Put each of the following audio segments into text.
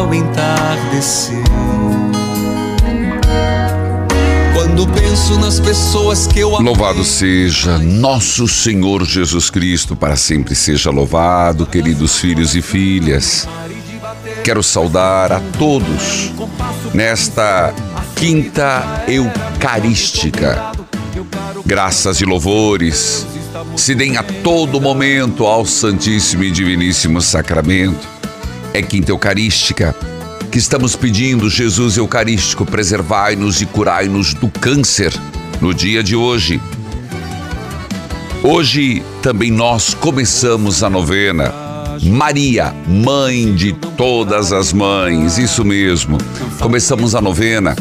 Chegará o entardecer. Quando penso nas pessoas que eu amei. Louvado seja nosso Senhor Jesus Cristo, para sempre seja louvado, queridos filhos e filhas. Quero saudar a todos nesta quinta eucarística. Graças e louvores se deem a todo momento ao Santíssimo e Diviníssimo Sacramento. É quinta eucarística que estamos pedindo, Jesus Eucarístico, preservai-nos e curai-nos do câncer no dia de hoje. Hoje também nós começamos a novena. Maria, mãe de todas as mães, isso mesmo. Começamos a novena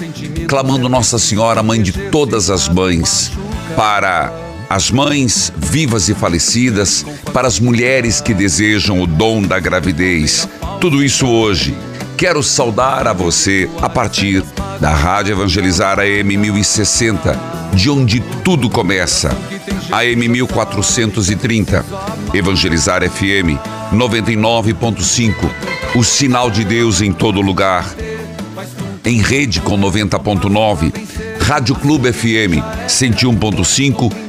clamando Nossa Senhora, mãe de todas as mães, para as mães vivas e falecidas, para as mulheres que desejam o dom da gravidez. Tudo isso hoje. Quero saudar a você a partir da Rádio Evangelizar AM 1060, de onde tudo começa. AM 1430, Evangelizar FM 99.5, o sinal de Deus em todo lugar. Em rede com 90.9, Rádio Clube FM 101.5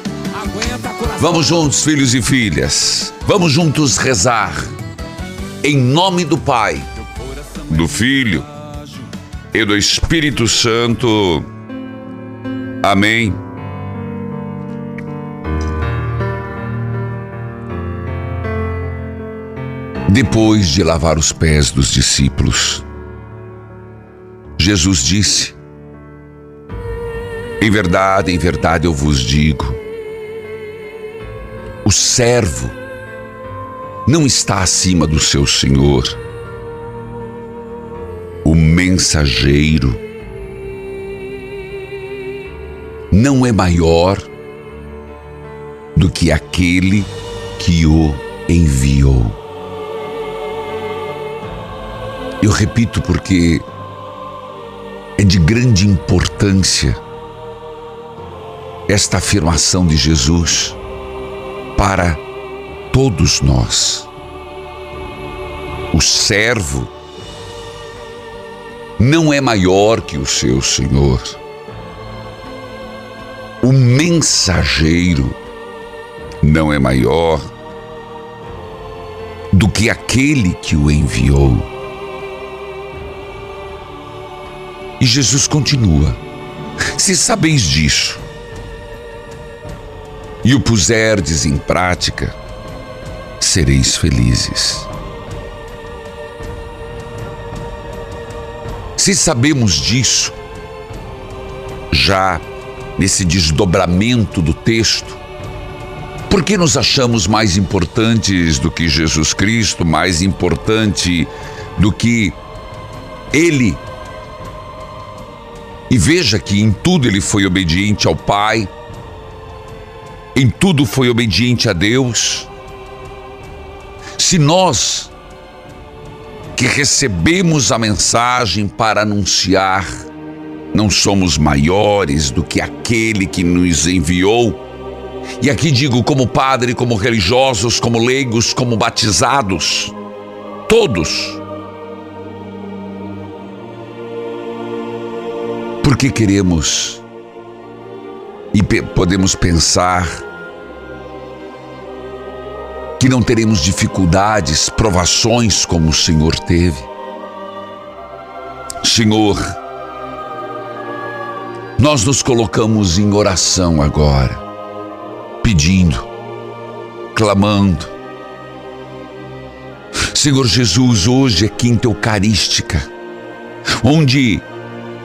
Vamos juntos, filhos e filhas. Vamos juntos rezar. Em nome do Pai, do Filho e do Espírito Santo. Amém. Depois de lavar os pés dos discípulos, Jesus disse: Em verdade, em verdade eu vos digo, o servo não está acima do seu senhor, o mensageiro não é maior do que aquele que o enviou. Eu repito porque é de grande importância esta afirmação de Jesus para todos nós. O servo não é maior que o seu senhor. O mensageiro não é maior do que aquele que o enviou. E Jesus continua: Se sabeis disso e o puserdes em prática, sereis felizes. Se sabemos disso, já nesse desdobramento do texto, Por que nos achamos mais importantes do que Jesus Cristo, mais importante do que Ele? E veja que em tudo ele foi obediente ao Pai, em tudo foi obediente a Deus. Se nós que recebemos a mensagem para anunciar, não somos maiores do que aquele que nos enviou, e aqui digo como padre, como religiosos, como leigos, como batizados, todos. Porque queremos e podemos pensar que não teremos dificuldades, provações como o Senhor teve. Senhor, nós nos colocamos em oração agora pedindo, clamando. Senhor Jesus, hoje é quinta eucarística, onde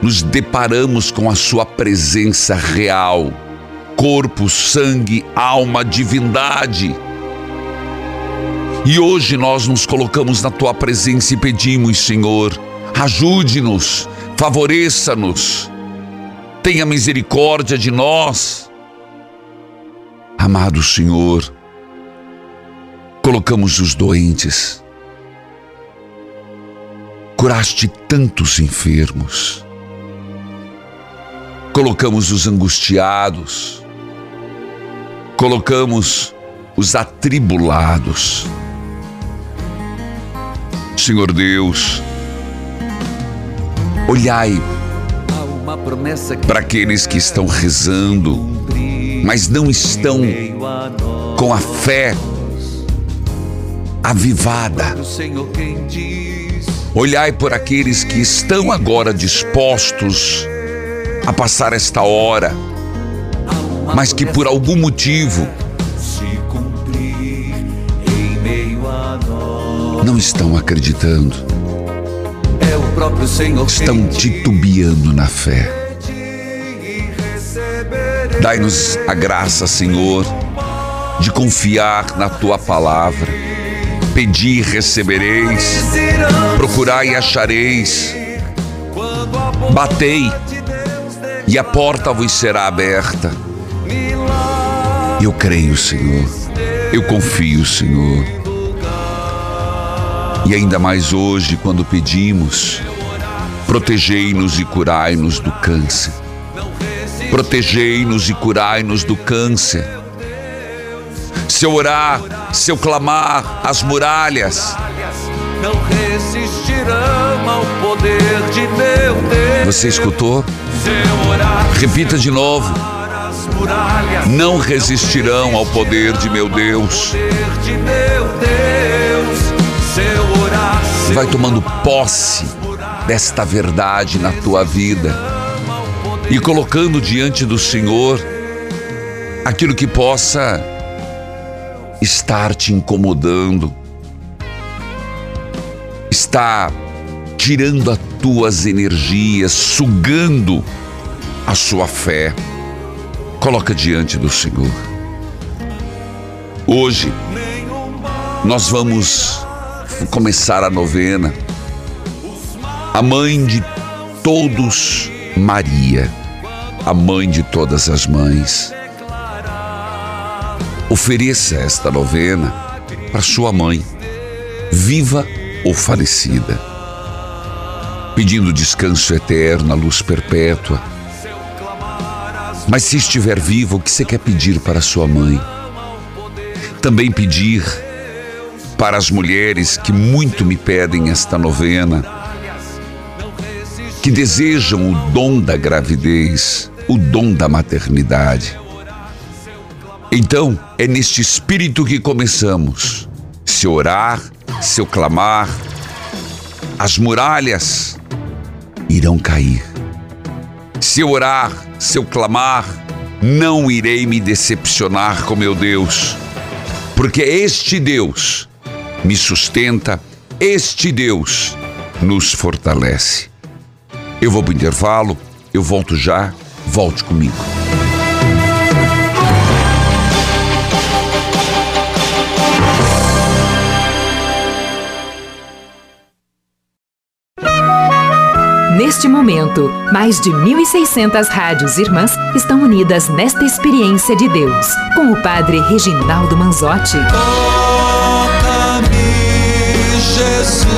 nos deparamos com a Sua presença real, corpo, sangue, alma, divindade. E hoje nós nos colocamos na Tua presença e pedimos, Senhor, ajude-nos, favoreça-nos, tenha misericórdia de nós. Amado Senhor, colocamos os doentes, curaste tantos enfermos, colocamos os angustiados, colocamos os atribulados. Senhor Deus, olhai para aqueles que estão rezando, mas não estão com a fé avivada. Olhai por aqueles que estão agora dispostos a passar esta hora, mas que por algum motivo não estão acreditando, estão titubeando na fé. Dai-nos a graça, Senhor, de confiar na tua palavra. Pedi e recebereis, procurai e achareis, batei e a porta vos será aberta. Eu creio, Senhor, eu confio, Senhor. E ainda mais hoje, quando pedimos, protegei-nos e curai-nos do câncer Protegei-nos e curai-nos do câncer. Se eu orar, se eu clamar, as muralhas não resistirão ao poder de meu Deus. Você escutou? Repita de novo. Não resistirão ao poder de meu Deus. Vai tomando posse desta verdade na tua vida e colocando diante do Senhor aquilo que possa estar te incomodando, está tirando as tuas energias, sugando a sua fé. Coloca diante do Senhor. Hoje nós vamos começar a novena. A mãe de todos Maria, a mãe de todas as mães. Ofereça esta novena para sua mãe, viva ou falecida, pedindo descanso eterno, a luz perpétua. Mas se estiver viva, o que você quer pedir para sua mãe? Também pedir para as mulheres que muito me pedem esta novena que desejam o dom da gravidez, o dom da maternidade. Então, é neste espírito que começamos. Se orar, se eu clamar, as muralhas irão cair. Se eu orar, se clamar, não irei me decepcionar com meu Deus, porque este Deus me sustenta, este Deus nos fortalece. Eu vou para o intervalo, eu volto já, volte comigo. Neste momento, mais de 1.600 rádios irmãs estão unidas nesta experiência de Deus, com o Padre Reginaldo Manzotti. Toca-me, Jesus,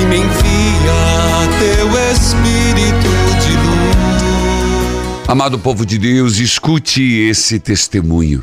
e me envia teu Espírito de luz. Amado povo de Deus, escute esse testemunho.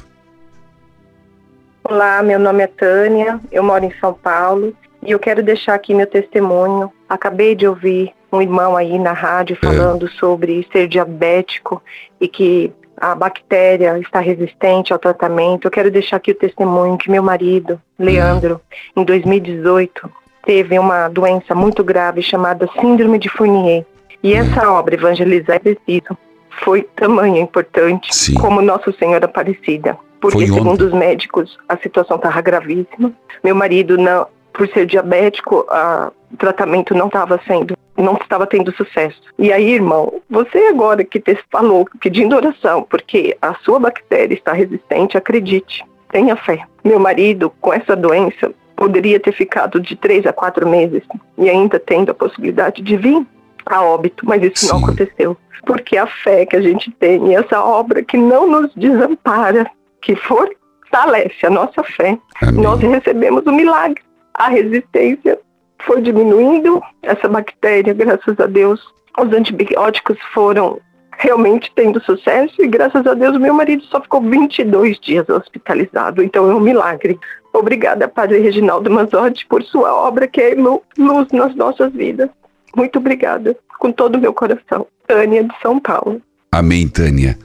Olá, meu nome é Tânia, eu moro em São Paulo e eu quero deixar aqui meu testemunho. Acabei de ouvir um irmão aí na rádio falando sobre ser diabético e que a bactéria está resistente ao tratamento. Eu quero deixar aqui o testemunho que meu marido, Leandro, em 2018, teve uma doença muito grave chamada Síndrome de Fournier. E essa obra, Evangelizar é Preciso, foi tamanha importante Sim. como Nossa Senhora Aparecida. Porque, segundo os médicos, a situação estava gravíssima. Meu marido, não, por ser diabético, a- o tratamento não estava sendo, não estava tendo sucesso. E aí, irmão, você agora que te falou, pedindo oração, porque a sua bactéria está resistente, acredite, tenha fé. Meu marido, com essa doença, poderia ter ficado de três a quatro meses e ainda tendo a possibilidade de vir a óbito, mas isso não Sim. aconteceu. Porque a fé que a gente tem e essa obra que não nos desampara, que fortalece a nossa fé, Amém. nós recebemos o milagre. A resistência foi diminuindo, essa bactéria, graças a Deus, os antibióticos foram realmente tendo sucesso e graças a Deus meu marido só ficou 22 dias hospitalizado, então é um milagre. Obrigada, Padre Reginaldo Manzotti, por sua obra que é lu- luz nas nossas vidas. Muito obrigada, com todo o meu coração. Tânia de São Paulo. Amém, Tânia.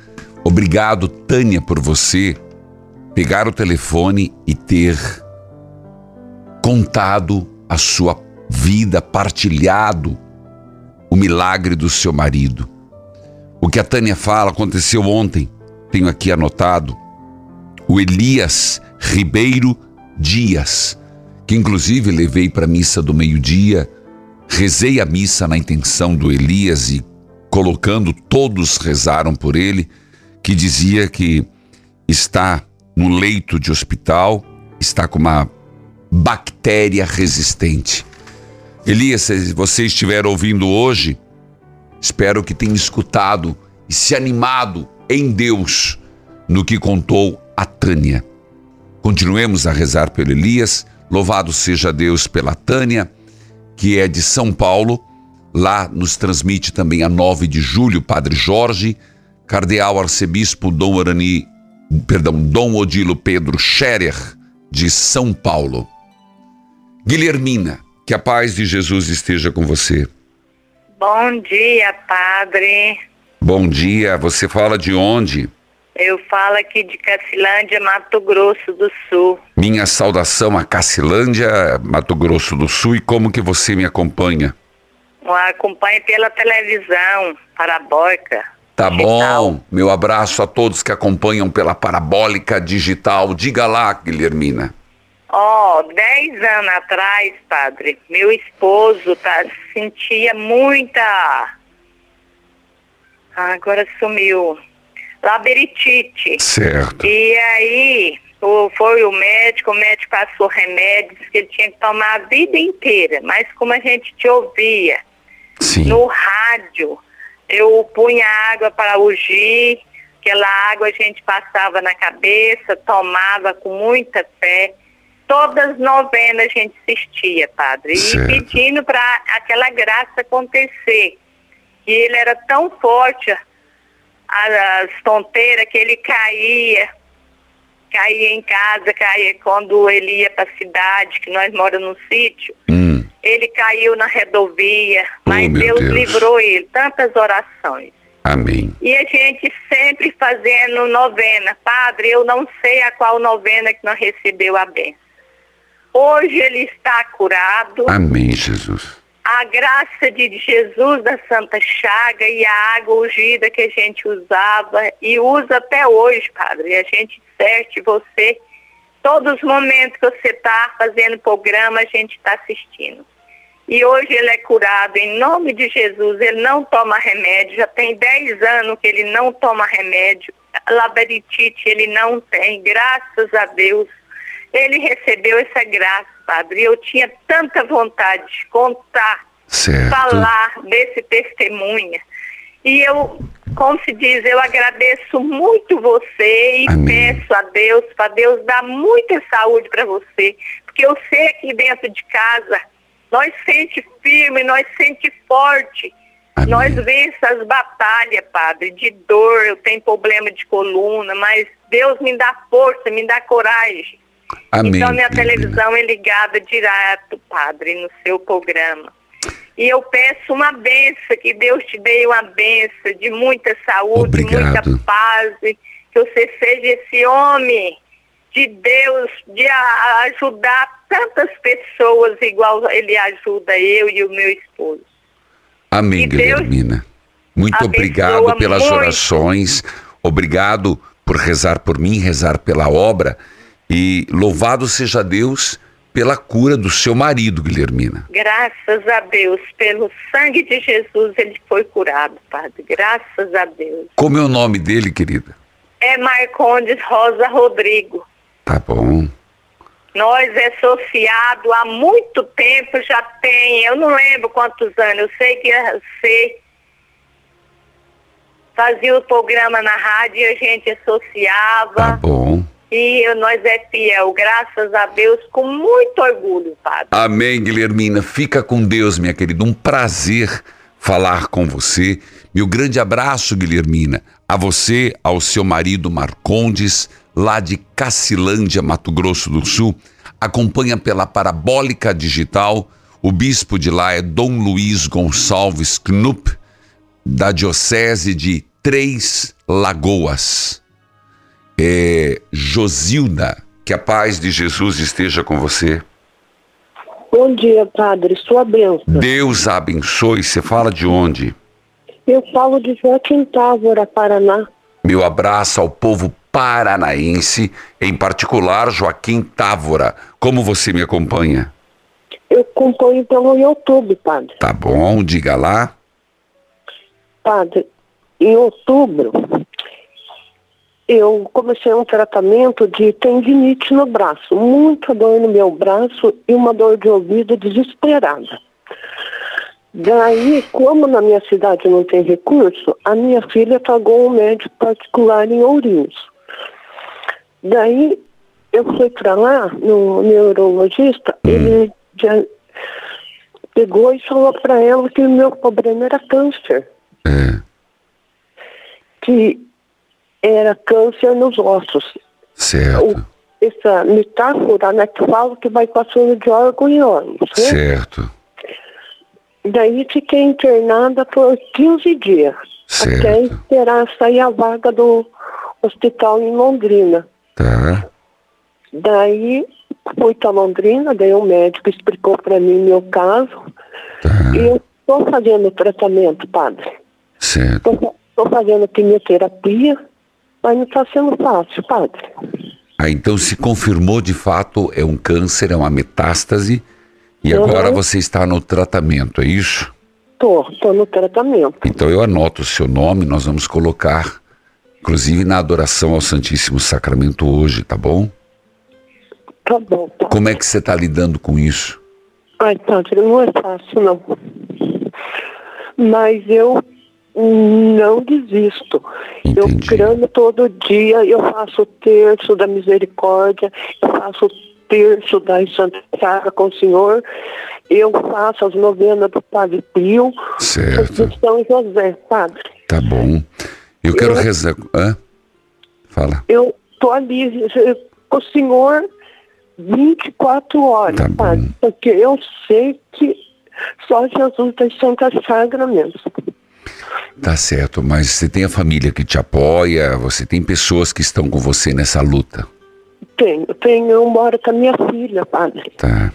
Obrigado, Tânia, por você pegar o telefone e ter contado a sua vida, partilhado o milagre do seu marido. O que a Tânia fala aconteceu ontem, tenho aqui anotado. O Elias Ribeiro Dias, que inclusive levei para a missa do meio-dia, rezei a missa na intenção do Elias e colocando, todos rezaram por ele, que dizia que está no leito de hospital, está com uma bactéria resistente. Elias, se você estiver ouvindo hoje, espero que tenha escutado e se animado em Deus no que contou a Tânia. Continuemos a rezar pelo Elias, louvado seja Deus pela Tânia, que é de São Paulo, lá nos transmite também a 9 de julho, Padre Jorge, Cardeal Arcebispo Dom Orani, perdão, Dom Odilo Pedro Scherer, de São Paulo. Guilhermina, que a paz de Jesus esteja com você. Bom dia, padre. Bom dia, você fala de onde? Eu falo aqui de Cacilândia, Mato Grosso do Sul. Minha saudação a Cacilândia, Mato Grosso do Sul, e como que você me acompanha? Eu acompanho pela televisão parabólica. Tá digital. bom, meu abraço a todos que acompanham pela parabólica digital. Diga lá, Guilhermina. Ó, dez anos atrás, padre, meu esposo tá, sentia muita. Ah, agora sumiu. Labirintite. Certo. E aí o- foi o médico, o médico passou remédios que ele tinha que tomar a vida inteira. Mas como a gente te ouvia Sim. no rádio, eu punha água para ugir, aquela água a gente passava na cabeça, tomava com muita fé. Todas as novenas a gente assistia, padre, Certo. e pedindo para aquela graça acontecer. E ele era tão forte, as tonteiras, que ele caía, caía em casa, caía quando ele ia para a cidade, que nós moramos no sítio. Hum, Ele caiu na rodovia, mas Oh, Deus, Deus. livrou ele. Tantas orações. amém. E a gente sempre fazendo novena. Padre, eu não sei a qual novena que não recebeu a benção. Hoje ele está curado. Amém, Jesus. A graça de Jesus da Santa Chaga e a água ungida que a gente usava e usa até hoje, Padre. A gente certe você. Todos os momentos que você está fazendo programa, a gente está assistindo. E hoje ele é curado em nome de Jesus. Ele não toma remédio. Já tem 10 anos que ele não toma remédio. Labirintite ele não tem. Graças a Deus. Ele recebeu essa graça. padre. Eu tinha tanta vontade de contar, Certo. falar desse testemunha. E eu, como se diz, eu agradeço muito você e Amém. peço a Deus, para Deus dar muita saúde para você. Porque eu sei aqui dentro de casa, nós sente firme, nós sente forte. Amém. Nós vence as batalhas, padre, de dor, eu tenho problema de coluna, mas Deus me dá força, me dá coragem. Amém. Então minha televisão é ligada direto, padre, no seu programa. E eu peço uma benção, que Deus te dê uma benção de muita saúde, Obrigado. muita paz, que você seja esse homem de Deus, de ajudar tantas pessoas igual ele ajuda eu e o meu esposo. Amém, Que Guilhermina. Muito obrigado pelas muito. orações. Obrigado por rezar por mim, rezar pela obra. E louvado seja Deus pela cura do seu marido, Guilhermina. Graças a Deus, pelo sangue de Jesus ele foi curado, padre. Graças a Deus. Como é o nome dele, querida? É Marcondes Rosa Rodrigo. Tá bom. Nós é associado há muito tempo, já tem, eu não lembro quantos anos, eu sei que você fazia o programa na rádio e a gente associava. Tá bom. E nós é fiel, graças a Deus, com muito orgulho, padre. Amém, Guilhermina. Fica com Deus, minha querida. Um prazer falar com você. Meu grande abraço, Guilhermina. A você, ao seu marido Marcondes, lá de Cacilândia, Mato Grosso do Sul. Acompanha pela Parabólica Digital. O bispo de lá é Dom Luiz Gonçalves Knupp, da Diocese de Três Lagoas. É, Josilda, que a paz de Jesus esteja com você. Bom dia, padre. Sua bênção. Deus a abençoe. Você fala de onde? Eu falo de Joaquim Távora, Paraná. Meu abraço ao povo paranaense, em particular Joaquim Távora. Como você me acompanha? Eu acompanho pelo YouTube, padre. Tá bom, diga lá. Padre, em outubro, eu comecei um tratamento de tendinite no braço. Muita dor no meu braço e uma dor de ouvido desesperada. Daí, como na minha cidade não tem recurso, a minha filha pagou um médico particular em Ourinhos. Daí, eu fui para lá, no neurologista, ele já pegou e falou para ela que o meu problema era câncer. É, Que era câncer nos ossos. certo, O- essa metáfora, né, que fala que vai passando de órgão em órgão. Né? certo, Daí fiquei internada por 15 dias. Até certo. esperar sair a vaga do hospital em Londrina. Tá, Daí fui para Londrina, daí o médico explicou para mim meu caso. tá, E eu estou fazendo tratamento, padre. certo. Estou fazendo quimioterapia, mas não está sendo fácil, padre. Ah, então se confirmou de fato é um câncer, é uma metástase, e Uhum. agora você está no tratamento, é isso? Tô, tô no tratamento. Então eu anoto o seu nome, nós vamos colocar, inclusive na adoração ao Santíssimo Sacramento hoje, tá bom? Tá bom, tá. Como é que você está lidando com isso? Ai, padre, não é fácil, não. Mas eu não desisto. Eu Entendi. cramo todo dia, eu faço o terço da misericórdia, eu faço o terço da Santa Sara com o Senhor, eu faço as novenas do Padre Pio, Certo, de São José, padre. tá bom. Eu quero Eu- rezar. Hã? Fala. Eu tô ali eh, com o Senhor 24 horas, Tá bom. padre, porque eu sei que só Jesus das Santas Sagramentos. Tá certo, mas você tem a família que te apoia, você tem pessoas que estão com você nessa luta, Tenho, tenho, eu moro com a minha filha, padre, tá?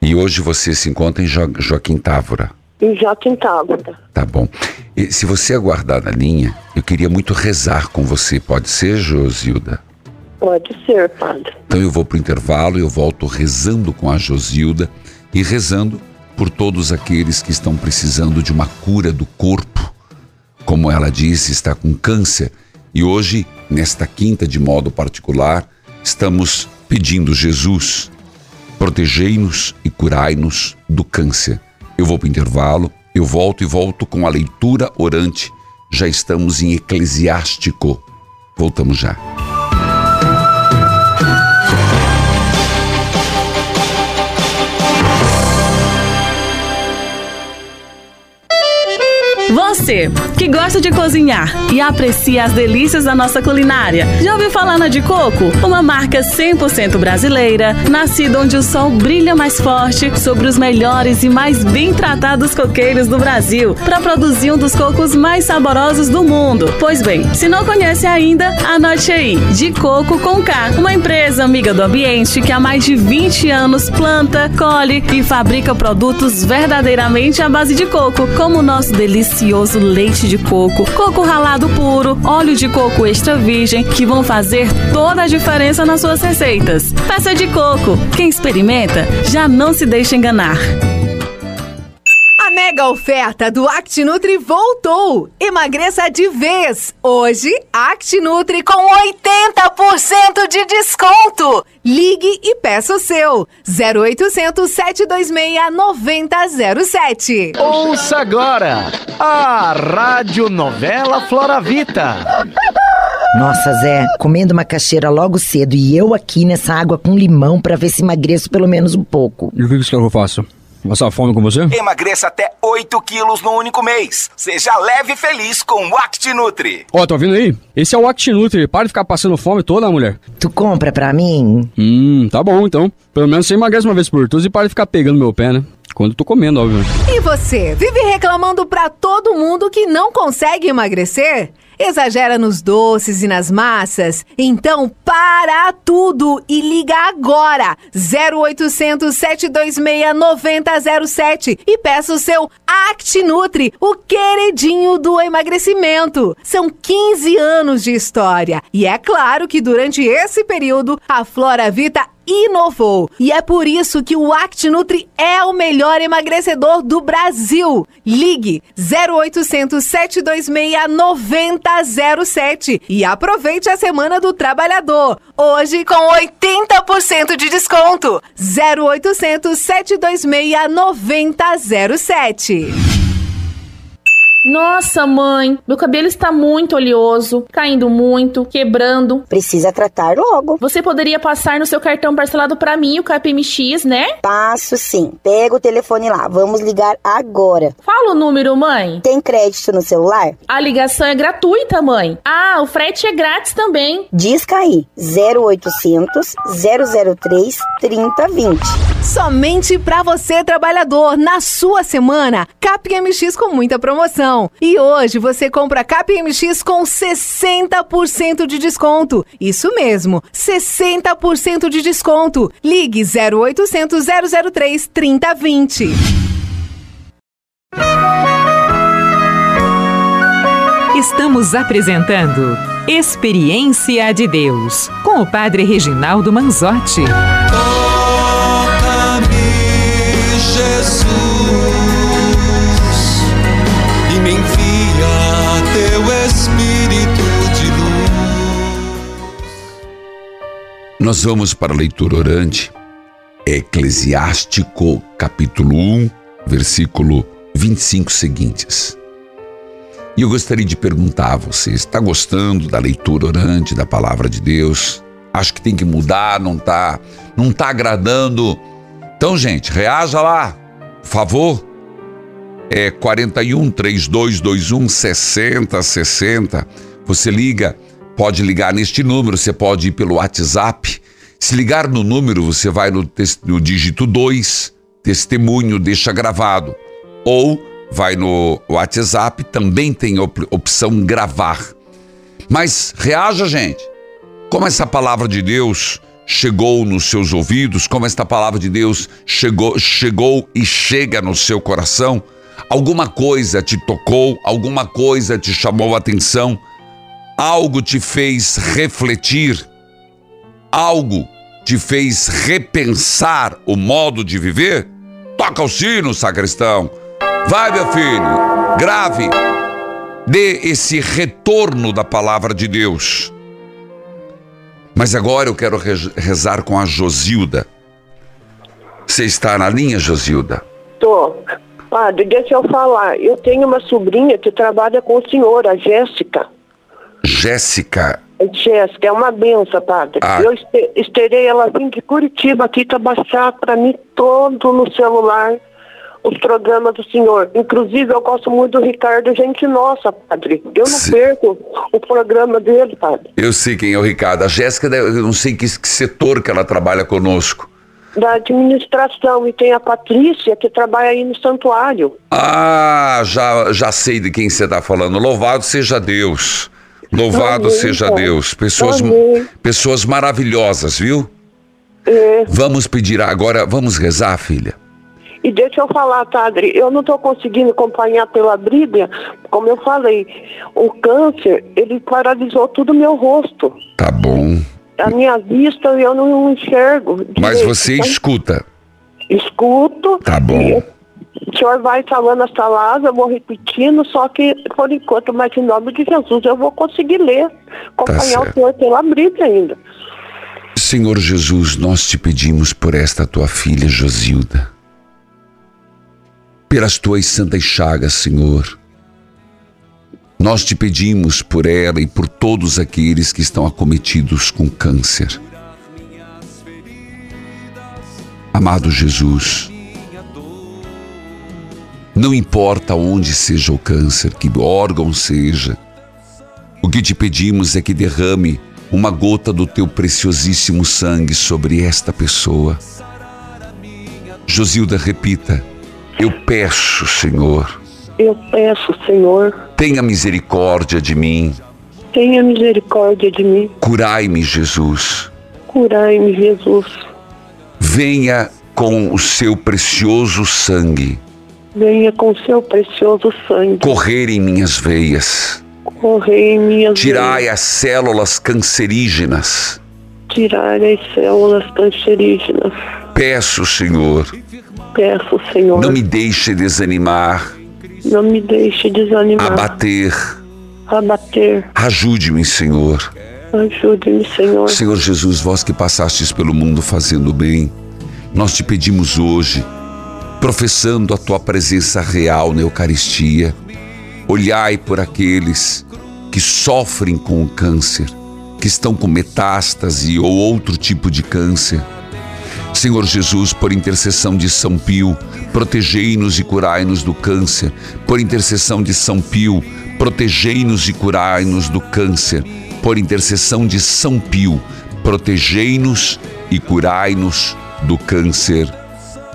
E hoje você se encontra em jo Joaquim Távora, e já tentava. tá bom. E se você aguardar na linha, eu queria muito rezar com você, pode ser, Josilda? Pode ser, padre. Então eu vou pro intervalo, eu volto rezando com a Josilda e rezando por todos aqueles que estão precisando de uma cura do corpo. Como ela disse, está com câncer e hoje, nesta quinta de modo particular, estamos pedindo Jesus protegei-nos e curai-nos do câncer. Eu vou para o intervalo, eu volto e volto com a leitura orante. Já estamos em Eclesiástico. Voltamos já. Você que gosta de cozinhar e aprecia as delícias da nossa culinária, já ouviu falar na de coco? Uma marca 100% brasileira, nascida onde o sol brilha mais forte sobre os melhores e mais bem tratados coqueiros do Brasil, para produzir um dos cocos mais saborosos do mundo. Pois bem, se não conhece ainda, anote aí: De Coco com K, uma empresa amiga do ambiente que há mais de 20 anos planta, colhe e fabrica produtos verdadeiramente à base de coco, como o nosso delicioso leite de coco, coco ralado puro, óleo de coco extra virgem, que vão fazer toda a diferença nas suas receitas. Peça de coco. Quem experimenta já não se deixa enganar mega oferta do ActiNutri voltou. Emagreça de vez. Hoje, ActiNutri com 80% de desconto. Ligue e peça o seu. 0800 726 9007. Ouça agora a Rádio Novela Floravita. Nossa, Zé, comendo macaxeira logo cedo e eu aqui nessa água com limão para ver se emagreço pelo menos um pouco. E o que que eu faça? Passar fome com você? Emagreça até 8 quilos no único mês. Seja leve e feliz com o ActiNutri. Ó, oh, tá ouvindo aí? Esse é o ActiNutri. Para de ficar passando fome toda, mulher. Tu compra pra mim? Hum, tá bom então. Pelo menos você emagrece uma vez por todas e para de ficar pegando meu pé, né? Quando eu tô comendo, óbvio. E você, vive reclamando pra todo mundo que não consegue emagrecer? Exagera nos doces e nas massas? Então para tudo e liga agora 0800 726 9007 e peça o seu ActiNutri, o queridinho do emagrecimento. São 15 anos de história e é claro que durante esse período a Flora Vita inovou. E é por isso que o ActiNutri é o melhor emagrecedor do Brasil. Ligue 0800 726 9007 e aproveite a Semana do Trabalhador. Hoje com 80% de desconto. 0800 726 9007. Nossa, mãe, meu cabelo está muito oleoso, caindo muito, quebrando. Precisa tratar logo. Você poderia passar no seu cartão parcelado para mim, o KPMX, né? Passo sim. Pega o telefone lá. Vamos ligar agora. Fala o número, mãe. Tem crédito no celular? A ligação é gratuita, mãe. Ah, o frete é grátis também. Disca aí. 0800 003 3020. Somente para você, trabalhador, na sua semana. KPMX com muita promoção promoção. E hoje você compra KPMX com 60% de desconto. Isso mesmo, 60% de desconto. Ligue 0800 003 3020. Estamos apresentando Experiência de Deus com o Padre Reginaldo Manzotti. Nós vamos para a leitura orante, Eclesiástico, capítulo 1, versículo 25 seguintes. E eu gostaria de perguntar a você: está gostando da leitura orante da palavra de Deus? Acho que tem que mudar, não está não tá agradando. Então, gente, reaja lá, por favor. É 41 3221 6060. Você liga Pode ligar neste número, você pode ir pelo WhatsApp. Se ligar no número, você vai no, no dígito 2, testemunho, deixa gravado. Ou vai no WhatsApp, também tem op opção gravar. Mas reaja, gente. Como essa palavra de Deus chegou nos seus ouvidos, como esta palavra de Deus chegou, chegou e chega no seu coração, alguma coisa te tocou, alguma coisa te chamou a atenção algo te fez refletir, algo te fez repensar o modo de viver? Toca o sino, sacristão. Vai, meu filho, grave, dê esse retorno da palavra de Deus. Mas agora eu quero rezar com a Josilda. Você está na linha, Josilda? Tô. Padre, deixa eu falar. Eu tenho uma sobrinha que trabalha com o senhor, a Jéssica. Jéssica. Jéssica, é uma benção, padre. Ah. Eu este- esterei ela vir de Curitiba aqui para baixar para mim todo no celular os programas do senhor. Inclusive, eu gosto muito do Ricardo Gente Nossa, padre. Eu não perco o programa dele, padre. Eu sei quem é o Ricardo. A Jéssica, deve- eu não sei que, que setor que ela trabalha conosco. Da administração. E tem a Patrícia, que trabalha aí no santuário. Ah, já, já sei de quem você está falando. Louvado seja Deus. Louvado Amém, seja Pai. Deus. Pessoas, Amém. pessoas maravilhosas, viu? É. Vamos pedir agora, vamos rezar, filha. E deixa eu falar, padre, eu não estou conseguindo acompanhar pela Bíblia, como eu falei, o câncer, ele paralisou todo o meu rosto. Tá bom. A minha vista eu não enxergo. Mas direito. você Então, escuta. Escuto. Tá bom. O senhor vai falando as palavras, eu vou repetindo, só que por enquanto, mas em nome de Jesus, eu vou conseguir ler, acompanhar o certo. senhor pela Bíblia ainda. Senhor Jesus, nós te pedimos por esta tua filha Josilda. Pelas tuas santas chagas, Senhor. Nós te pedimos por ela e por todos aqueles que estão acometidos com câncer. Amado Jesus, não importa onde seja o câncer, que órgão seja, o que te pedimos é que derrame uma gota do teu preciosíssimo sangue sobre esta pessoa. Josilda, repita: Eu peço, Senhor, Eu peço, Senhor, tenha misericórdia de mim, tenha misericórdia de mim, curai-me, Jesus. curai-me, Jesus. Venha com o seu precioso sangue Venha com seu precioso sangue, correr em minhas veias, correr em minhas tirai veias, as células cancerígenas. tirar as células cancerígenas. Peço, Senhor, Peço, Senhor, não me deixe desanimar, não me deixe desanimar, abater. abater. Ajude-me, Senhor. Ajude-me, Senhor. Senhor Jesus, vós que passastes pelo mundo fazendo bem, nós te pedimos hoje, professando a tua presença real na Eucaristia, olhai por aqueles que sofrem com o câncer, que estão com metástase ou outro tipo de câncer. Senhor Jesus, por intercessão de São Pio, protegei-nos e curai-nos do câncer. Por intercessão de São Pio, protegei-nos e curai-nos do câncer. Por intercessão de São Pio, protegei-nos e curai-nos do câncer.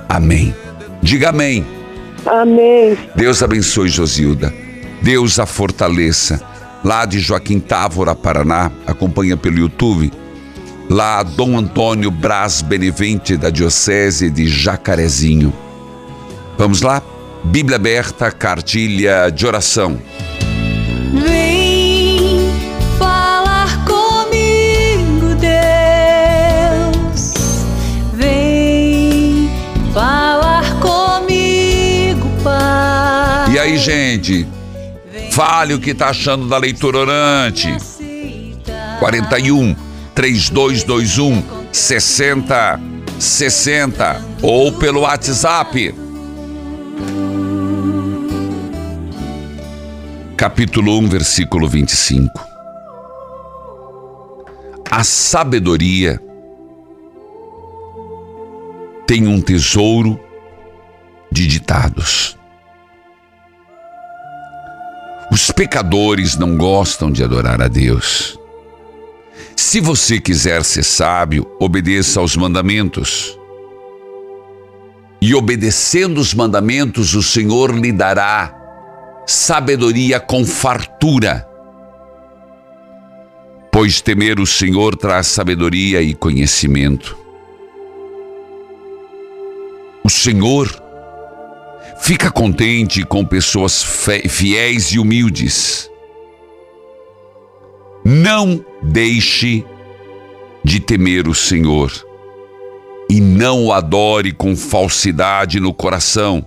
Amém. Diga amém. Amém. Deus abençoe Josilda. Deus a fortaleça. Lá de Joaquim Távora, Paraná, acompanha pelo YouTube. Lá Dom Antônio Braz Benevente, da Diocese de Jacarezinho. Vamos lá? Bíblia aberta, cartilha de oração. Aí, gente? Fale o que tá achando da leitura orante. 41 3221 6060 ou pelo WhatsApp. Capítulo 1, versículo 25. A sabedoria tem um tesouro de ditados. Os pecadores não gostam de adorar a Deus. Se você quiser ser sábio, obedeça aos mandamentos. E obedecendo os mandamentos, o Senhor lhe dará sabedoria com fartura. Pois temer o Senhor traz sabedoria e conhecimento. O Senhor fica contente com pessoas fiéis e humildes. Não deixe de temer o Senhor e não o adore com falsidade no coração.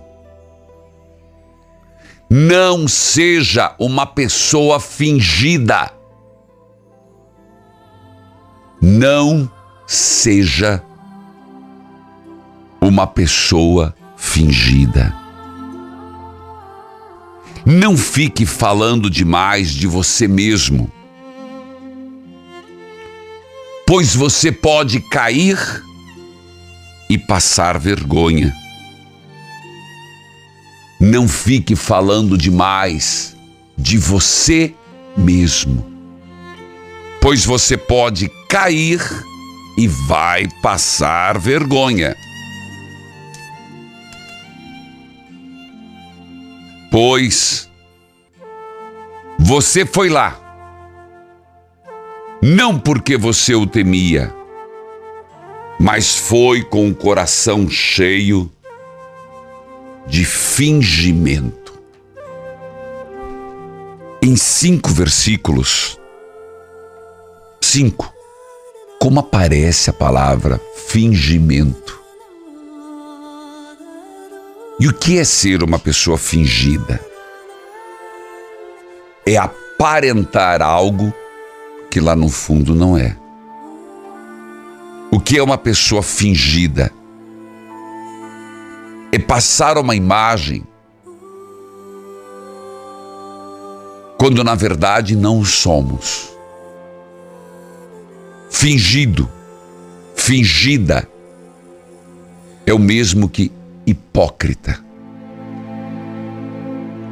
Não seja uma pessoa fingida. Não seja uma pessoa fingida. Não fique falando demais de você mesmo, pois você pode cair e passar vergonha. Não fique falando demais de você mesmo, pois você pode cair e vai passar vergonha. Pois você foi lá, não porque você o temia, mas foi com o coração cheio de fingimento. Em cinco versículos, cinco, como aparece a palavra fingimento? E o que é ser uma pessoa fingida? É aparentar algo que lá no fundo não é. O que é uma pessoa fingida? É passar uma imagem quando na verdade não somos. Fingido, fingida, é o mesmo que hipócrita.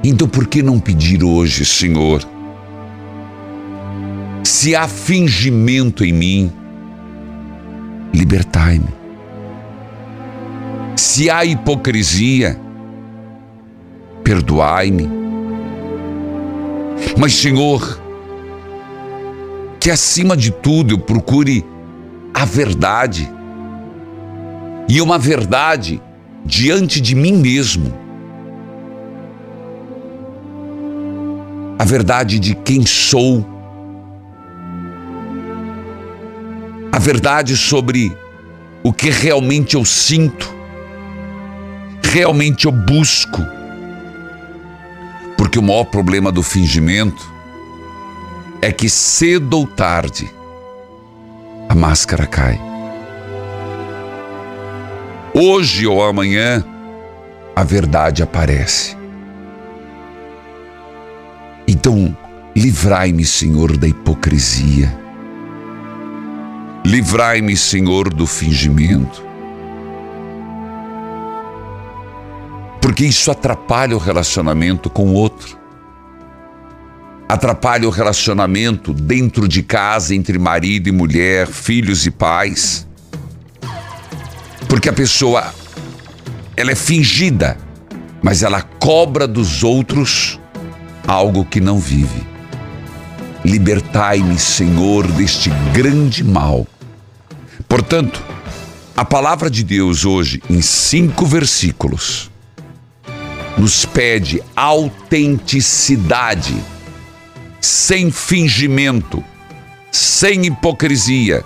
Então por que não pedir hoje, Senhor? Se há fingimento em mim, libertai-me. Se há hipocrisia, perdoai-me. Mas, Senhor, que acima de tudo eu procure a verdade. E uma verdade diante de mim mesmo. A verdade de quem sou. A verdade sobre o que realmente eu sinto, realmente eu busco. Porque o maior problema do fingimento é que cedo ou tarde a máscara cai. Hoje ou amanhã, a verdade aparece. Então, livrai-me, Senhor, da hipocrisia. Livrai-me, Senhor, do fingimento. Porque isso atrapalha o relacionamento com o outro. Atrapalha o relacionamento dentro de casa entre marido e mulher, filhos e pais porque a pessoa ela é fingida, mas ela cobra dos outros algo que não vive. Libertai-me, Senhor, deste grande mal. Portanto, a palavra de Deus hoje, em cinco versículos, nos pede autenticidade, sem fingimento, sem hipocrisia,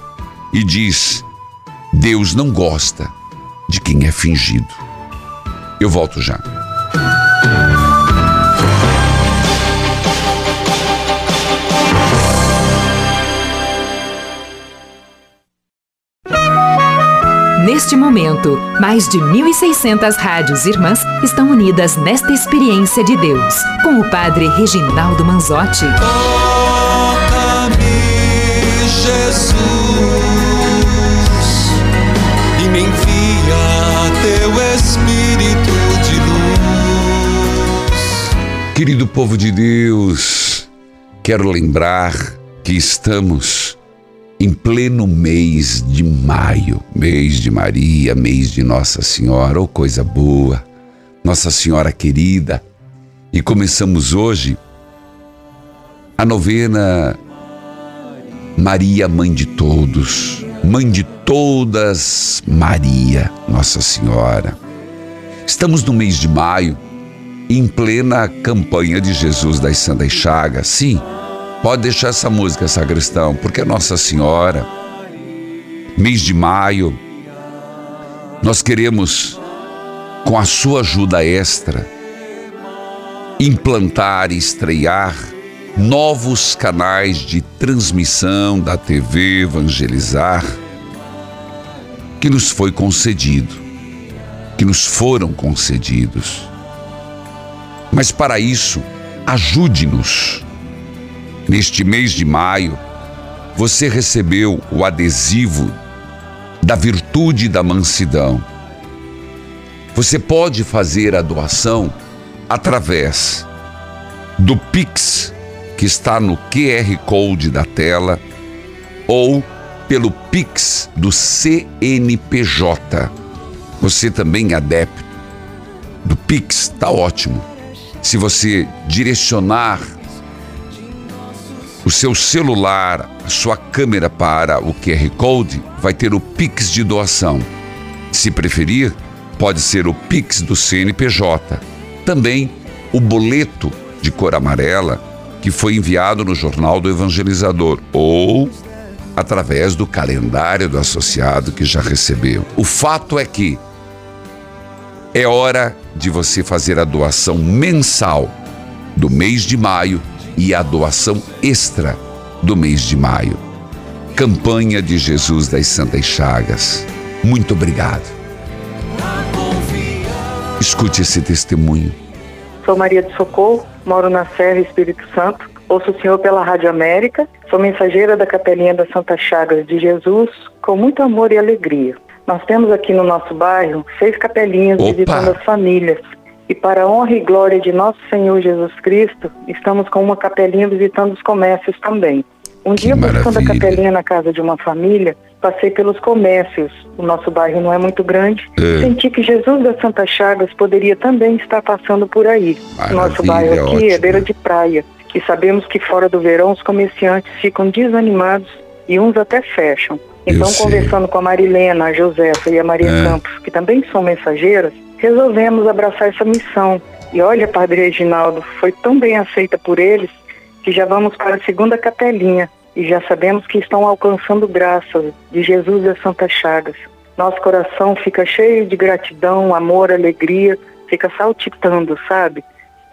e diz: Deus não gosta de quem é fingido. Eu volto já. Neste momento, mais de 1.600 rádios irmãs estão unidas nesta experiência de Deus, com o Padre Reginaldo Manzotti. Toca-me, Jesus, Querido povo de Deus, quero lembrar que estamos em pleno mês de maio, mês de Maria, mês de Nossa Senhora, oh coisa boa, Nossa Senhora querida. E começamos hoje a novena Maria, Mãe de Todos, Mãe de todas, Maria, Nossa Senhora. Estamos no mês de maio, em plena campanha de Jesus das Santas Chagas. Sim, pode deixar essa música, sacristão, porque é Nossa Senhora. Mês de maio, nós queremos, com a sua ajuda extra, implantar e estrear novos canais de transmissão da TV Evangelizar que nos foi concedido. que nos foram concedidos. Mas para isso, ajude-nos. Neste mês de maio, você recebeu o adesivo da virtude da mansidão. Você pode fazer a doação através do Pix, que está no QR Code da tela, ou pelo Pix do CNPJ. Você também é adepto do Pix, tá ótimo. Se você direcionar o seu celular, a sua câmera para o QR Code, vai ter o Pix de doação. Se preferir, pode ser o Pix do CNPJ. Também o boleto de cor amarela que foi enviado no Jornal do Evangelizador ou através do calendário do associado que já recebeu. O fato é que é hora de você fazer a doação mensal do mês de maio e a doação extra do mês de maio. Campanha de Jesus das Santas Chagas. Muito obrigado. Escute esse testemunho. Sou Maria de Socorro, moro na Serra Espírito Santo. Ouço o Senhor pela Rádio América. Sou mensageira da Capelinha das Santas Chagas de Jesus, com muito amor e alegria. Nós temos aqui no nosso bairro seis capelinhas Opa! visitando as famílias. E para a honra e glória de nosso Senhor Jesus Cristo, estamos com uma capelinha visitando os comércios também. Um dia, buscando a capelinha na casa de uma família, passei pelos comércios. O nosso bairro não é muito grande. É. Senti que Jesus das Santas Chagas poderia também estar passando por aí. nosso Maravilha, bairro aqui é ótimo. beira de praia. E sabemos que fora do verão os comerciantes ficam desanimados e uns até fecham. Então, conversando com a Marilena, a Josefa e a Maria É. Campos, que também são mensageiras, resolvemos abraçar essa missão. E olha, Padre Reginaldo, foi tão bem aceita por eles que já vamos para a segunda capelinha e já sabemos que estão alcançando graças de Jesus das Santas Chagas. Nosso coração fica cheio de gratidão, amor, alegria, fica saltitando, sabe?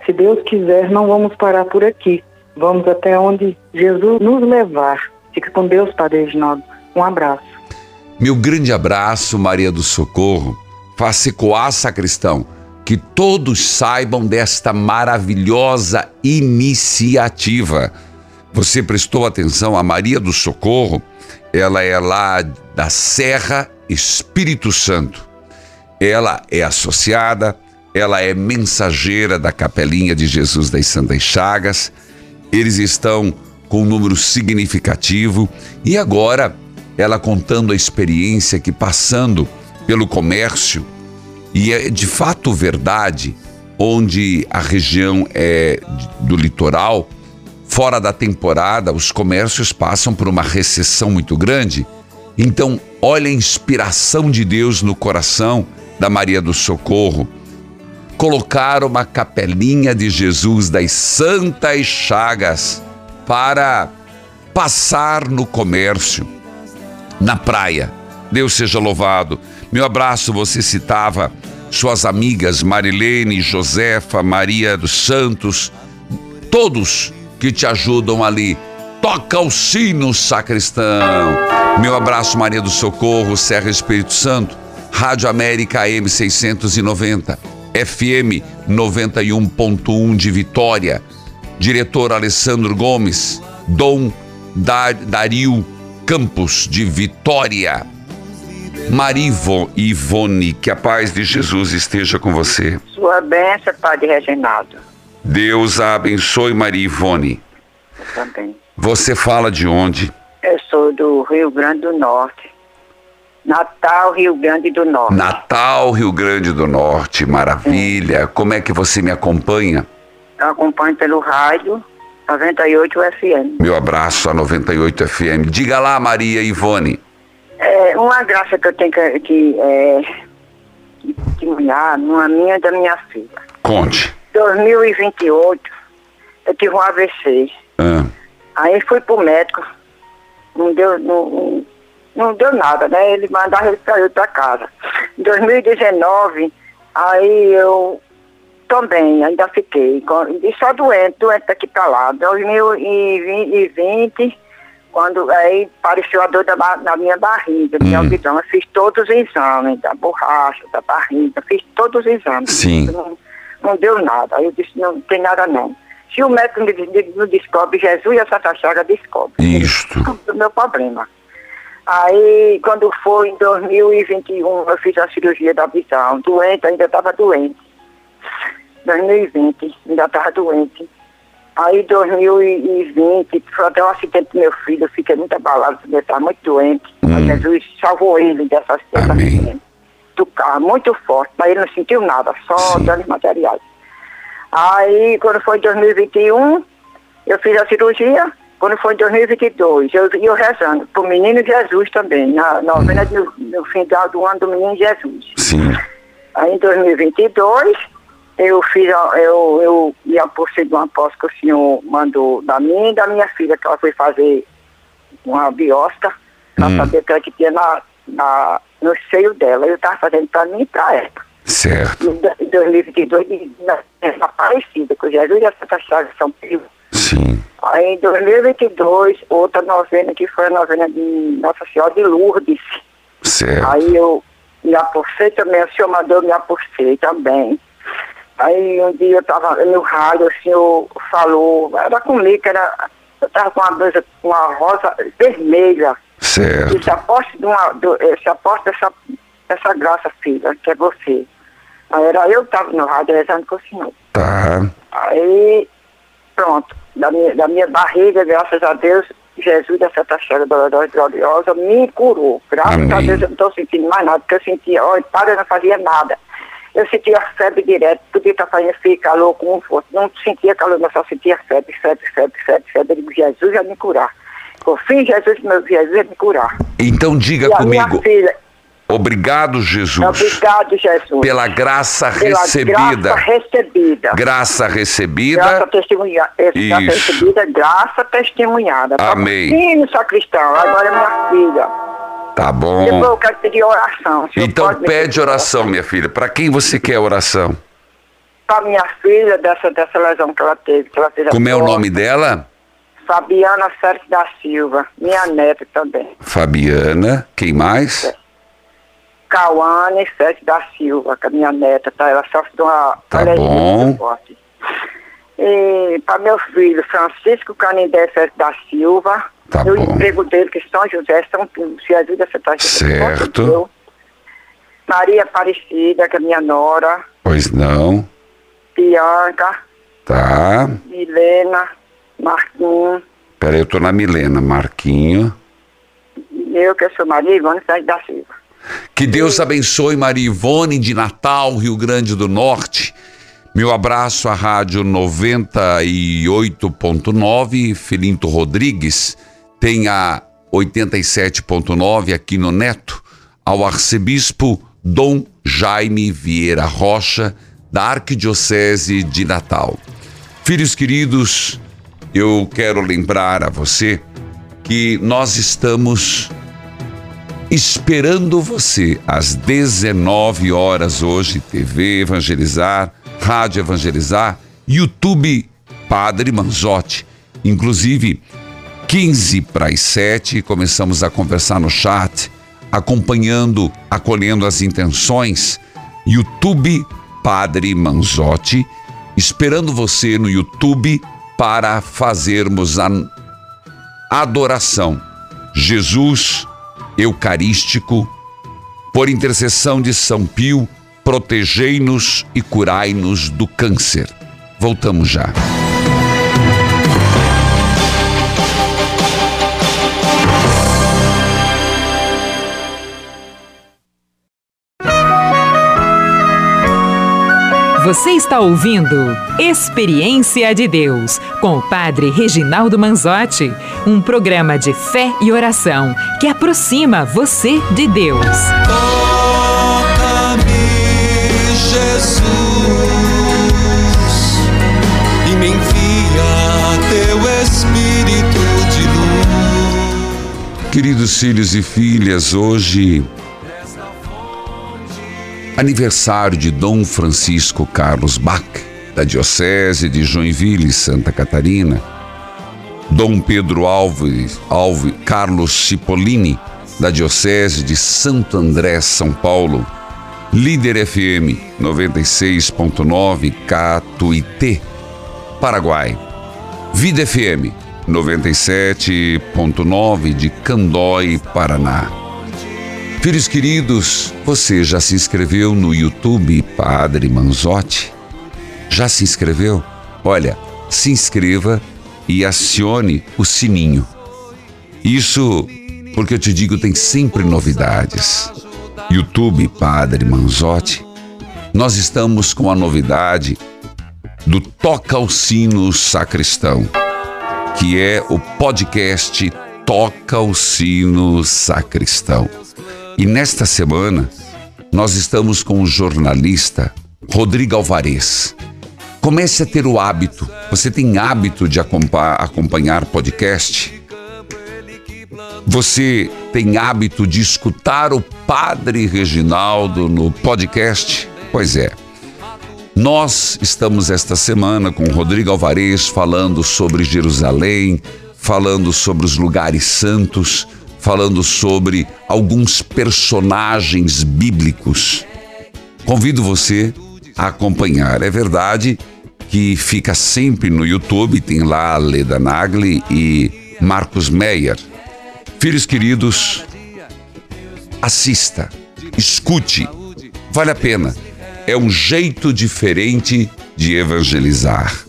Se Deus quiser, não vamos parar por aqui. Vamos até onde Jesus nos levar. Fica com Deus, Padre Reginaldo. Um abraço. Meu grande abraço, Maria do Socorro. Faça ecoar, sacristão, que todos saibam desta maravilhosa iniciativa. Você prestou atenção a Maria do Socorro? Ela é lá da Serra Espírito Santo. Ela é associada, ela é mensageira da Capelinha de Jesus das Santas Chagas. Eles estão com um número significativo e agora ela contando a experiência que passando pelo comércio e é de fato verdade, onde a região é do litoral, fora da temporada, os comércios passam por uma recessão muito grande. Então, olha a inspiração de Deus no coração da Maria do Socorro. Colocar uma capelinha de Jesus das Santas Chagas para passar no comércio, na praia. Deus seja louvado. Meu abraço, você citava suas amigas Marilene, Josefa, Maria dos Santos, todos que te ajudam ali. Toca o sino, sacristão. Meu abraço, Maria do Socorro, Serra Espírito Santo, Rádio América AM 690, FM 91.1 de Vitória. Diretor Alessandro Gomes, Dom Dar Dario Campos de Vitória. Marivo Ivone, que a paz de Jesus esteja com você. Sua bênção, Padre Reginaldo. Deus a abençoe, Maria Ivone. Também. Você fala de onde? Eu sou do Rio Grande do Norte. Natal, Rio Grande do Norte. Natal, Rio Grande do Norte, maravilha. Como é que você me acompanha? Eu acompanho pelo rádio 98 FM. Meu abraço a 98 FM. Diga lá, Maria Ivone. É, uma graça que eu tenho que, que é, que- que olhar, numa minha da minha filha. Conte. 2028, eu tive um AVC. Ah, Aí fui pro médico, não deu, não, não deu nada, né? Ele mandava ele pra pra casa. Em 2019, aí eu também, ainda fiquei, e só doente, doente daqui pra lá. 2020, Quando aí apareceu a dor da, na minha barriga, minha Hum. algodão. Eu fiz todos os exames, da borracha, da barriga, fiz todos os exames. Sim. Não, não deu nada. Aí eu disse, não tem nada não. Se o médico não descobre, Jesus e a Santa Chaga descobre. Isto. do meu problema. Aí, quando foi em 2021, eu fiz a cirurgia da visão. Doente, ainda estava doente. 2020, ainda estava doente. Aí, 2020, foi até um acidente do meu filho, eu fiquei muito abalado, porque eu estava muito doente. Mas Jesus salvou ele dessa acidente. Do carro, muito forte, mas ele não sentiu nada, só danos materiais. Aí, quando foi em 2021, eu fiz a cirurgia. Quando foi em 2022, eu, eu rezando pro menino Jesus também, na novena no, no final do ano do menino Jesus. Sim. Aí em 2022, eu fiz, eu, eu me apostei de uma aposta que o senhor mandou da minha e da minha filha, que ela foi fazer uma biópsia, para Hum. saber o que ela que tinha na, na, no seio dela. Eu estava fazendo para mim e para ela. Certo. Em 2022, e na, na Aparecida, o Jesus e a Santa Chaga São Pio. Sim. Aí em 2022, outra novena que foi a novena de Nossa Senhora de Lourdes. Certo. Aí eu me apostei também, o senhor mandou me apostei também. Aí um dia eu estava no rádio, o senhor falou, era comigo, era, eu estava com uma blusa, com uma rosa vermelha. Certo. E se aposta de uma, do, se aposta dessa, dessa graça, filha, que é você. Aí era eu que estava no rádio rezando com o senhor. Tá. Aí, pronto, da minha, da minha barriga, graças a Deus, Jesus da Santa Chaga Dolorosa Gloriosa me curou. Graças a Amém. Deus eu não estou sentindo mais nada, porque eu sentia, olha, para, eu não fazia nada. Eu sentia febre direto, podia estar fazendo frio, calor, com força. Não sentia calor, mas só sentia febre, febre, febre, febre, febre. Eu digo, Jesus vai me curar. Confio em Jesus, meu Jesus vai me curar. Então diga e a comigo. minha filha, Obrigado, Jesus, obrigado, Jesus. pela graça Pela recebida. graça recebida. Graça recebida. Graça testemunhada. Graça recebida, graça testemunhada. Amém. Sim, sacristão. Agora é minha filha. Tá Depois bom. eu quero pedir oração. Senhor Então pede oração, minha filha. Para quem você quer oração? Pra minha filha, dessa, dessa lesão que ela teve. Que ela a Como é o nome dela? Fabiana Sérgio da Silva. Minha neta também. Fabiana. Quem mais? Cauane Sérgio da Silva, que é minha neta, tá? Ela sofre de uma Tá alergia bom. muito forte. E para meu filho, Francisco Canindé Sérgio da Silva. Tá e o bom. emprego dele, que São José, São se ajuda essa taxa. Certo. Maria Aparecida, que é minha nora. Pois não. Bianca, Tá. Milena, Marquinhos. Peraí, eu tô na Milena. Marquinho. Eu, que sou Maria Ivone Sérgio da Silva. Que Deus abençoe Maria Ivone de Natal, Rio Grande do Norte. Meu abraço à Rádio 98.9, Felinto Rodrigues. Tem a 87.9 aqui no Neto, ao arcebispo Dom Jaime Vieira Rocha, da Arquidiocese de Natal. Filhos queridos, eu quero lembrar a você que nós estamos esperando você às 19 horas hoje, TV Evangelizar, Rádio Evangelizar, YouTube Padre Manzotti. Inclusive, 15 para as 7, começamos a conversar no chat, acompanhando, acolhendo as intenções. YouTube Padre Manzotti, esperando você no YouTube para fazermos a adoração. Jesus Eucarístico, por intercessão de São Pio, protegei-nos e curai-nos do câncer. Voltamos já. Você está ouvindo Experiência de Deus com o Padre Reginaldo Manzotti, um programa de fé e oração que aproxima você de Deus. Toca-me, Jesus, e me envia teu Espírito de luz. Queridos filhos e filhas, hoje aniversário de Dom Francisco Carlos Bach, da Diocese de Joinville, Santa Catarina. Dom Pedro Alves, Alves Carlos Cipollini, da Diocese de Santo André, São Paulo. Líder FM 96.9 Catuité, Paraguai. Vida FM 97.9 de Candói, Paraná. Filhos queridos, você já se inscreveu no YouTube Padre Manzotti? Já se inscreveu? Olha, se inscreva e acione o sininho. Isso porque eu te digo, tem sempre novidades. YouTube Padre Manzotti, nós estamos com a novidade do Toca o Sino Sacristão, que é o podcast Toca o Sino Sacristão. E nesta semana, nós estamos com o jornalista Rodrigo Alvarez. Comece a ter o hábito. Você tem hábito de acompanhar podcast? Você tem hábito de escutar o Padre Reginaldo no podcast? Pois é. Nós estamos esta semana com Rodrigo Alvarez falando sobre Jerusalém, falando sobre os lugares santos, falando sobre alguns personagens bíblicos. Convido você a acompanhar. É verdade que fica sempre no YouTube, tem lá Leda Nagli e Marcos Meyer. Filhos queridos, assista, escute, vale a pena. É um jeito diferente de evangelizar.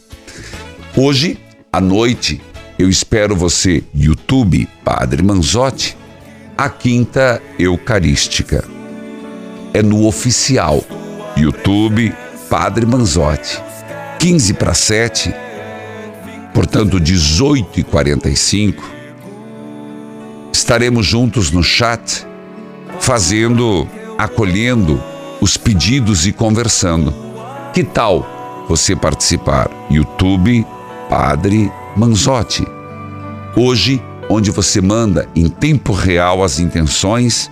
Hoje, à noite, eu espero você, YouTube Padre Manzotti, a quinta Eucarística. É no oficial, YouTube Padre Manzotti, 15 para 7, portanto 18 e 45 estaremos juntos no chat, fazendo, acolhendo os pedidos e conversando. Que tal você participar? YouTube Padre Manzotti. Hoje, onde você manda em tempo real as intenções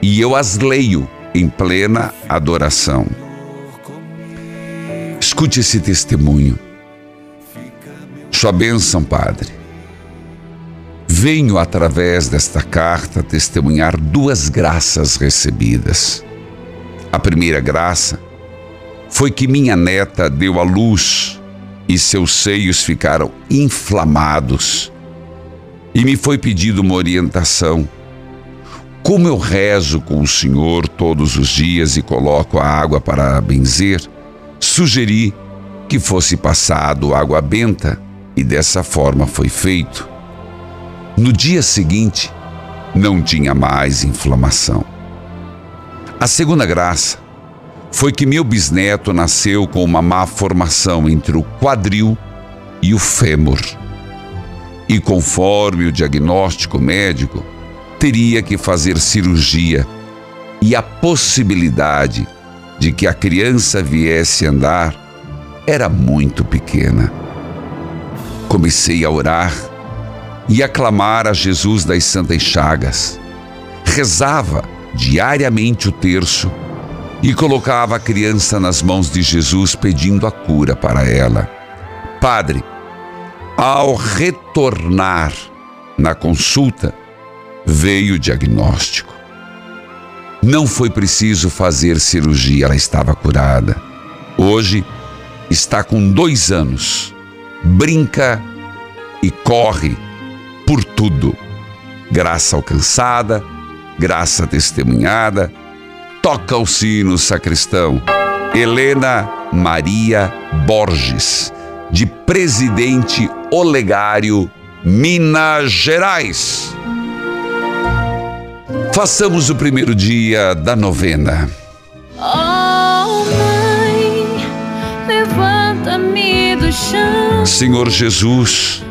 e eu as leio em plena adoração. Escute esse testemunho. Sua bênção, Padre. Venho através desta carta testemunhar duas graças recebidas. A primeira graça foi que minha neta deu à luz e seus seios ficaram inflamados. E me foi pedido uma orientação. Como eu rezo com o Senhor todos os dias e coloco a água para benzer, sugeri que fosse passado água benta e dessa forma foi feito. No dia seguinte, não tinha mais inflamação. A segunda graça foi que meu bisneto nasceu com uma má formação entre o quadril e o fêmur. E conforme o diagnóstico médico, teria que fazer cirurgia e a possibilidade de que a criança viesse andar era muito pequena. Comecei a orar e a clamar a Jesus das Santas Chagas. Rezava diariamente o terço e colocava a criança nas mãos de Jesus pedindo a cura para ela. Padre, ao retornar na consulta, veio o diagnóstico. Não foi preciso fazer cirurgia, ela estava curada. Hoje está com dois anos, brinca e corre por tudo. Graça alcançada, graça testemunhada, toca o sino sacristão. Helena Maria Borges, de Presidente Olegário, Minas Gerais. Façamos o primeiro dia da novena. Oh, mãe, levanta-me do chão. Senhor Jesus,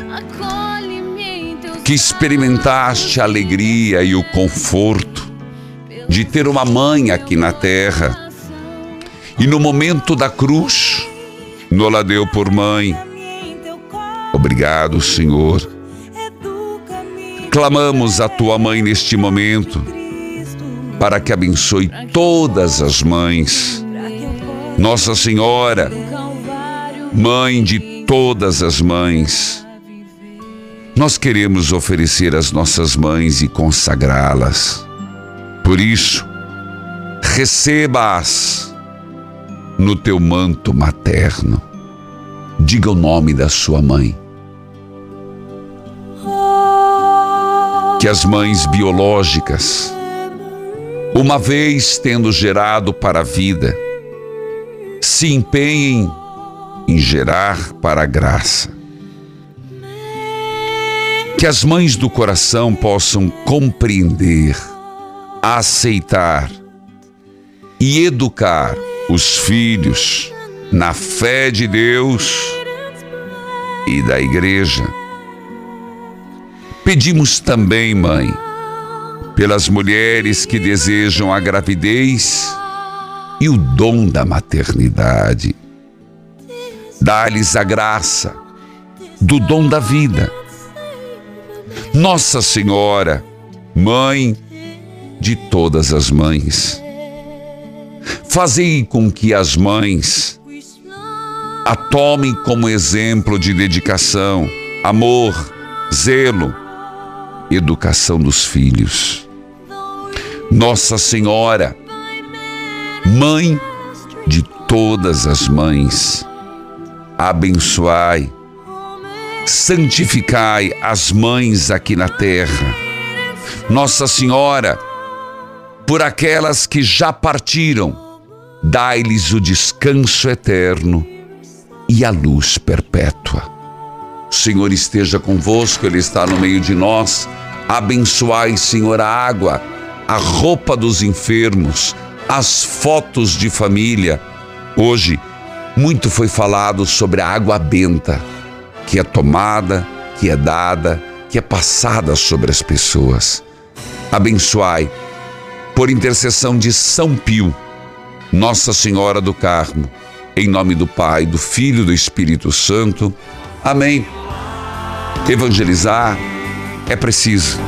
que experimentaste a alegria e o conforto de ter uma mãe aqui na terra e no momento da cruz, nos la deu por mãe. Obrigado, Senhor. Clamamos a tua mãe neste momento para que abençoe todas as mães. Nossa Senhora, mãe de todas as mães, Nós queremos oferecer as nossas mães e consagrá-las. Por isso, receba-as no teu manto materno. Diga o nome da sua mãe. Que as mães biológicas, uma vez tendo gerado para a vida, se empenhem em gerar para a graça. Que as mães do coração possam compreender, aceitar e educar os filhos na fé de Deus e da igreja. Pedimos também, mãe, pelas mulheres que desejam a gravidez e o dom da maternidade. Dá-lhes a graça do dom da vida. Nossa Senhora, Mãe de todas as mães, fazei com que as mães a tomem como exemplo de dedicação, amor, zelo, educação dos filhos. Nossa Senhora, Mãe de todas as mães, abençoai, santificai as mães aqui na terra. Nossa Senhora, por aquelas que já partiram, dai-lhes o descanso eterno e a luz perpétua. O Senhor esteja convosco, Ele está no meio de nós. Abençoai, Senhor, a água, a roupa dos enfermos, as fotos de família. Hoje, muito foi falado sobre a água benta, que é tomada, que é dada, que é passada sobre as pessoas. Abençoai, por intercessão de São Pio, Nossa Senhora do Carmo, em nome do Pai, do Filho e do Espírito Santo. Amém. Evangelizar é preciso.